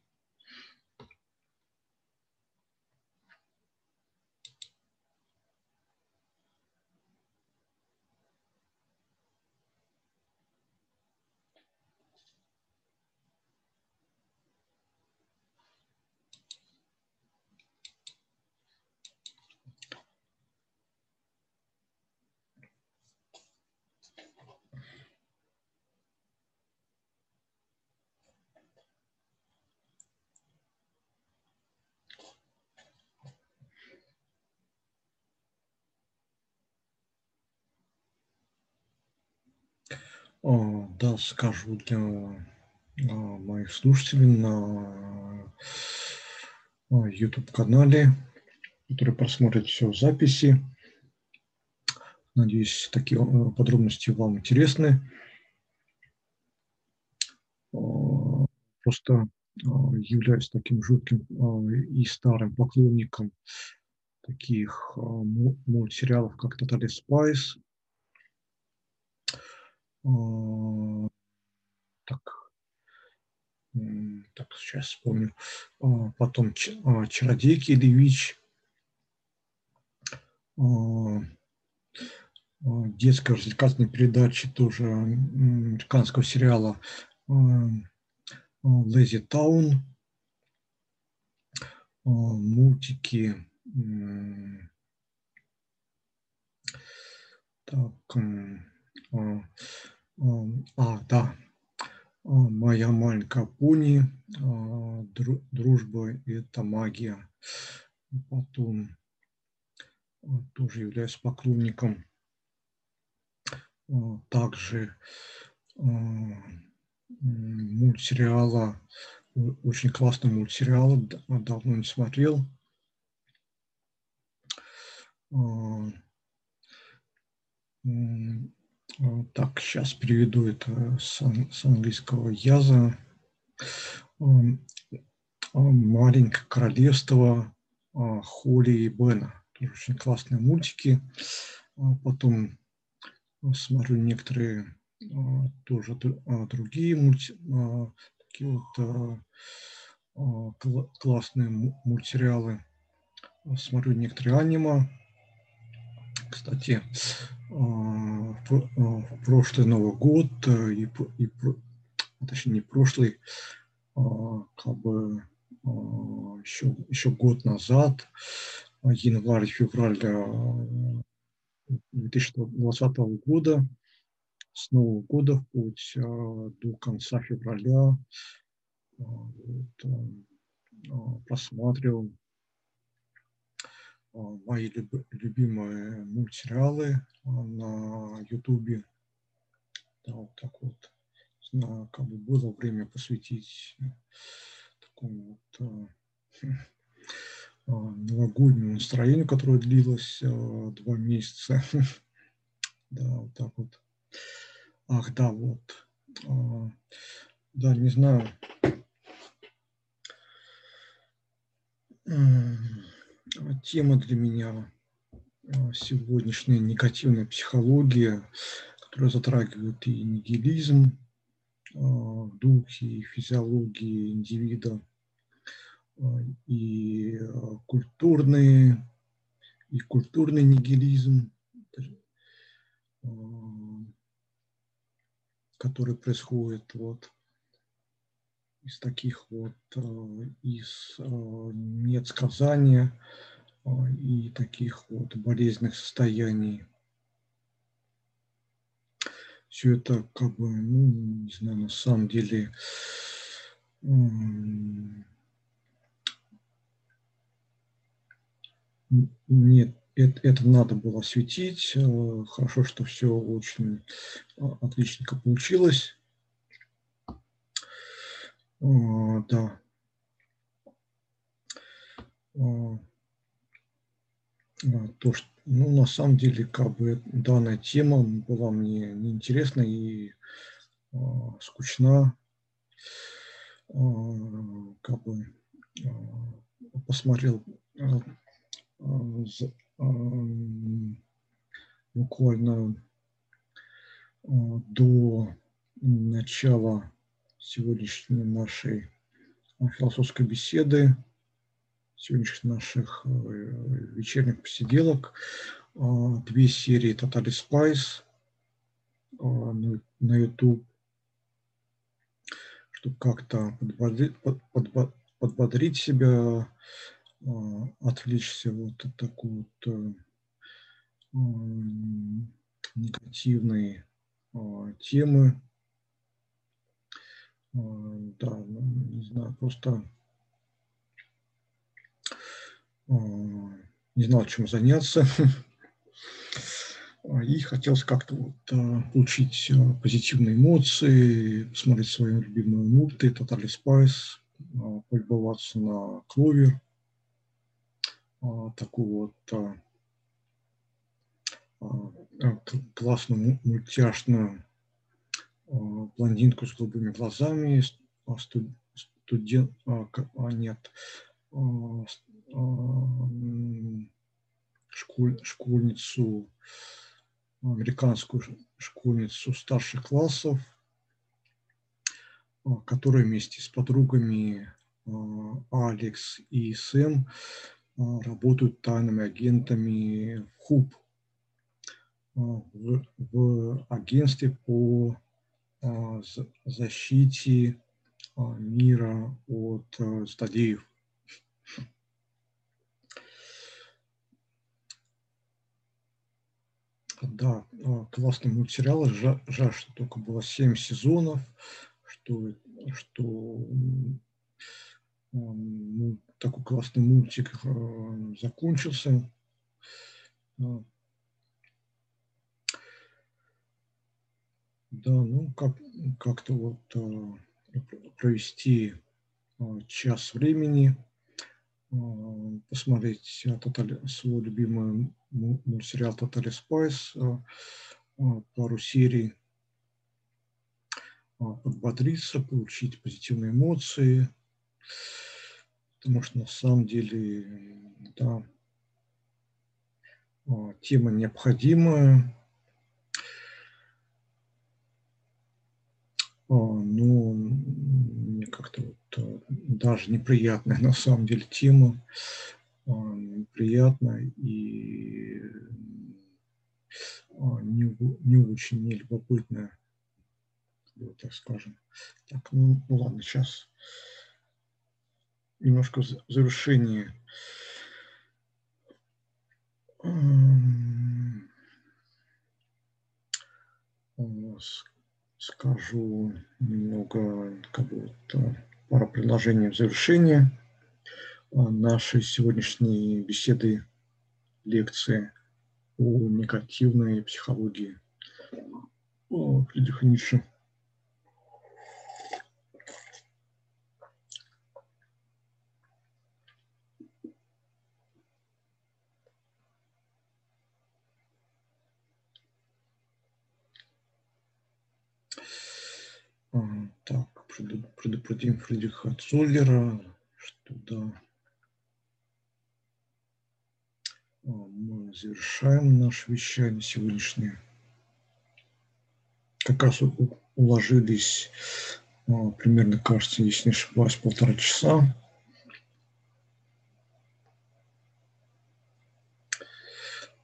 Да, скажу для моих слушателей на YouTube-канале, которые просмотрят все записи. Надеюсь, такие подробности вам интересны. Просто являюсь таким жутким и старым поклонником таких мультсериалов, как Totally Spice, так, так, сейчас вспомню. Потом Чародейки Ильич, детская развлекательная передача тоже американского сериала Лэзи Таун, мультики так, а, да. Моя маленькая пони. Дружба – это магия. Потом тоже являюсь поклонником. Также мультсериала, очень классный мультсериал, давно не смотрел. Так, сейчас переведу это с, английского яза. Маленькое королевство Холли и Бена. Тоже очень классные мультики. Потом смотрю некоторые тоже другие мульти, такие вот классные мультсериалы. Смотрю некоторые аниме. Кстати, прошлый Новый год э, и, и точнее не прошлый, как бы еще, еще год назад, январь-февраль 2020 года, с Нового года в путь до конца февраля. Вот, просматривал мои любимые мультсериалы на Ютубе. Да, вот так вот. Знаю, как бы было время посвятить такому вот новогоднему настроению, которое длилось два месяца. Да, вот так вот. Ах, да, вот. Да, не знаю. Тема для меня сегодняшняя негативная психология, которая затрагивает и нигилизм, духи, и физиологии индивида, и культурный, и культурный нигилизм, который происходит вот из таких вот, из недсказания и таких вот болезненных состояний. Все это как бы, ну, не знаю, на самом деле нет, это, это надо было осветить. Э, хорошо, что все очень а, отличненько получилось. Да. То, что, ну, на самом деле, как бы данная тема была мне неинтересна и э, скучна. Э, как бы э, посмотрел буквально до начала сегодняшней нашей философской беседы, сегодняшних наших вечерних посиделок. Две серии Totally Spice на YouTube, чтобы как-то подбодрить, подбодрить себя, отвлечься вот от такой вот негативной темы. Да, ну, не знаю, просто не знал, чем заняться. И хотелось как-то вот, получить позитивные эмоции, посмотреть свои любимые мульты, Totally Spice, полюбоваться на Кловер, такую вот классную мультяшную блондинку с голубыми глазами, студент, а, нет, школь, школьницу, американскую школьницу старших классов, которая вместе с подругами Алекс и Сэм работают тайными агентами в ХУП, в, в агентстве по защите мира от злодеев. Да, классный мультсериал. Жаль, что только было 7 сезонов, что, что ну, такой классный мультик закончился. Да, ну как, как-то вот провести час времени, посмотреть свой любимый мультсериал Totally Spice, пару серий, подбодриться, получить позитивные эмоции, потому что на самом деле, да, тема необходимая, ну, мне как-то вот даже неприятная на самом деле тема, неприятная и не, не очень вот так скажем. Так, ну, ну ладно, сейчас немножко в завершении скажу немного, как бы, вот, пару предложений в завершение нашей сегодняшней беседы, лекции о негативной психологии Фридриха Ницше. Так, предупредим Фридриха Цоллера, что да, мы завершаем наше вещание сегодняшнее. Как раз уложились примерно, кажется, если не ошибаюсь, полтора часа.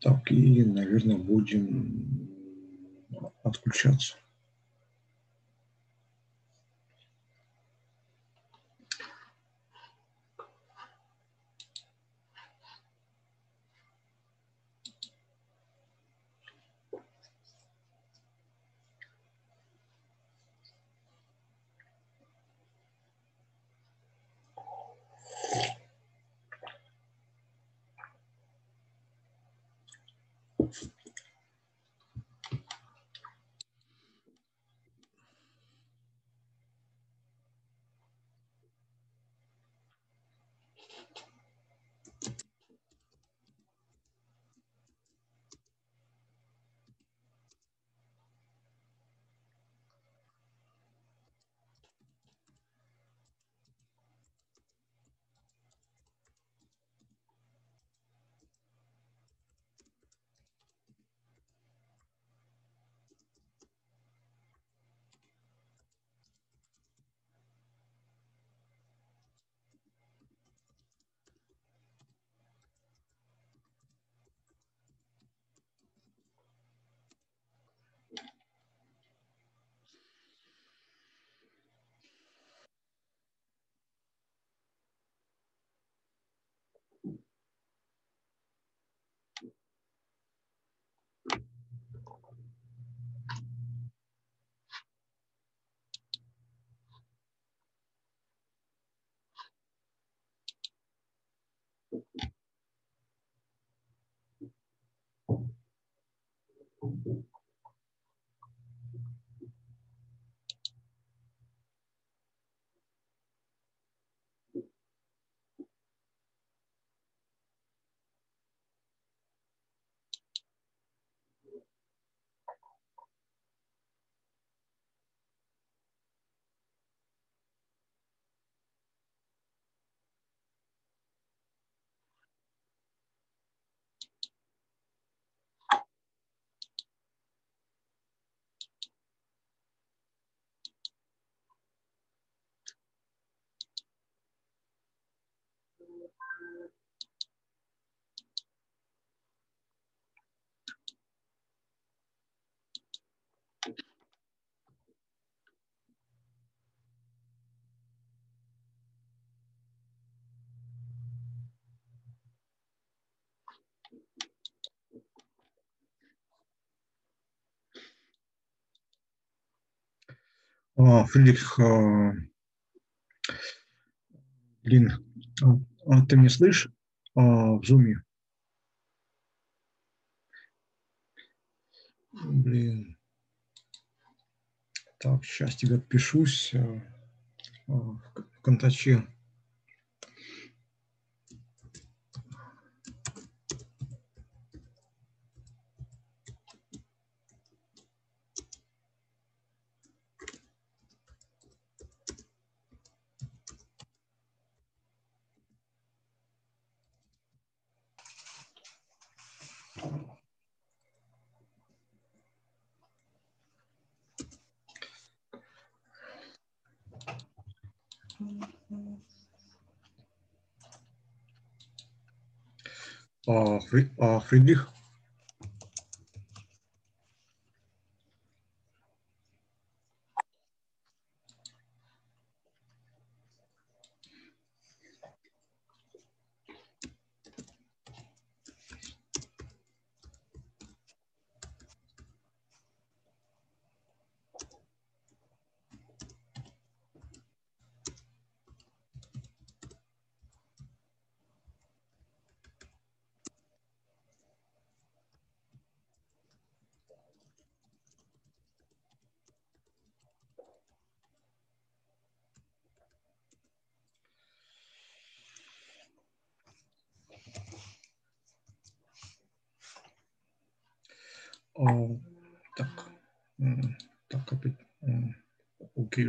Так, и, наверное, будем отключаться. Фридрих, блин, а ты меня слышишь в зуме? Блин. Так, сейчас тебе отпишусь в контаче. Фридрих? Так, так, опять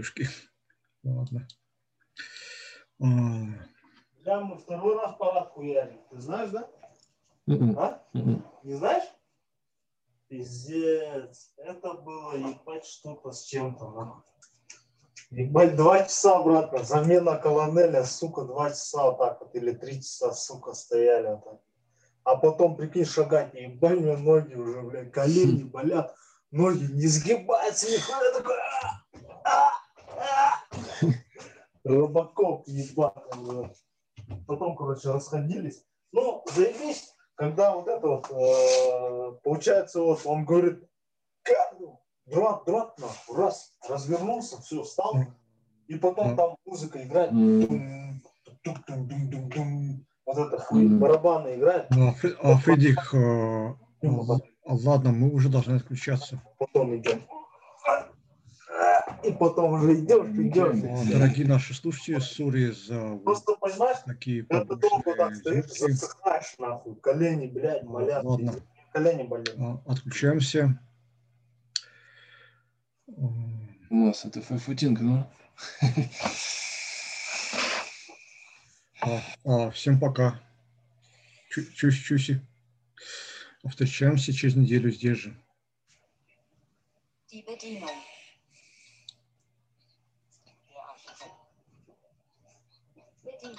у Киюшки. Ладно. Да, мы второй раз палатку яли. Ты знаешь, да? А? Не знаешь? Пиздец. Это было ебать что-то с чем-то, нахуй. Ебать, два часа, обратно. Замена колонеля, сука, два часа вот так вот, или три часа, сука, стояли вот так. А потом, прикинь, шагать, ебать, мне ноги уже, блядь, колени болят, ноги не сгибаются, нихуя такой, а, а, а. Рыбаков ебаный, Потом, короче, расходились. Ну, заебись, когда вот это вот, э, получается, вот он говорит, дрот, дрот, нахуй, раз, развернулся, все, встал, и потом там музыка играет, вот это хуй, барабаны играет. Ну, Федик, ладно, мы уже должны отключаться. Потом идем и потом уже идешь, идешь. Дорогие наши слушатели, сори за Просто понимаешь, такие это долго так стоишь, засыхаешь нахуй, колени, блядь, болят. Ладно. Колени болят. А, отключаемся. У нас это файфутинг, ну. А, а, всем пока. Чусь-чуси. Встречаемся через неделю здесь же. Die Bedienung.